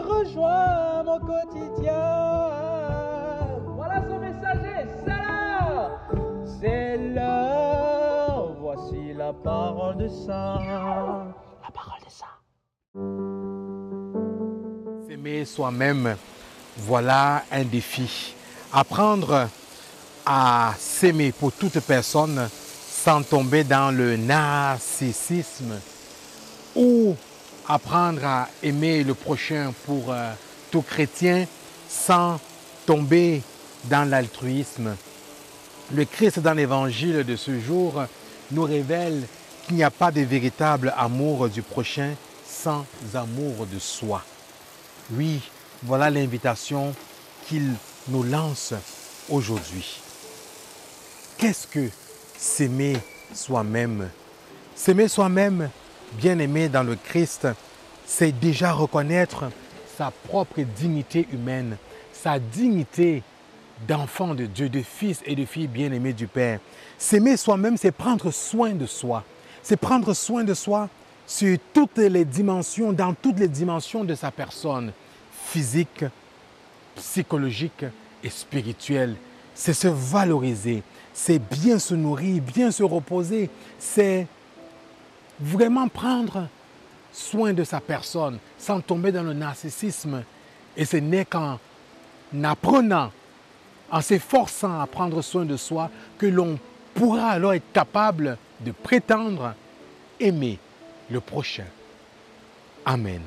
rejoins mon quotidien. Voilà son messager, c'est l'heure. C'est l'heure, voici la parole de ça. La parole de ça. S'aimer soi-même, voilà un défi. Apprendre à s'aimer pour toute personne sans tomber dans le narcissisme ou apprendre à aimer le prochain pour euh, tout chrétien sans tomber dans l'altruisme. Le Christ dans l'évangile de ce jour nous révèle qu'il n'y a pas de véritable amour du prochain sans amour de soi. Oui, voilà l'invitation qu'il nous lance aujourd'hui. Qu'est-ce que s'aimer soi-même? S'aimer soi-même, bien aimé dans le Christ, c'est déjà reconnaître sa propre dignité humaine, sa dignité d'enfant de Dieu, de fils et de fille bien-aimés du Père. S'aimer soi-même, c'est prendre soin de soi. C'est prendre soin de soi sur toutes les dimensions, dans toutes les dimensions de sa personne, physique, psychologique et spirituelle. C'est se valoriser, c'est bien se nourrir, bien se reposer, c'est vraiment prendre soin de sa personne sans tomber dans le narcissisme. Et ce n'est qu'en apprenant, en s'efforçant à prendre soin de soi, que l'on pourra alors être capable de prétendre aimer le prochain. Amen.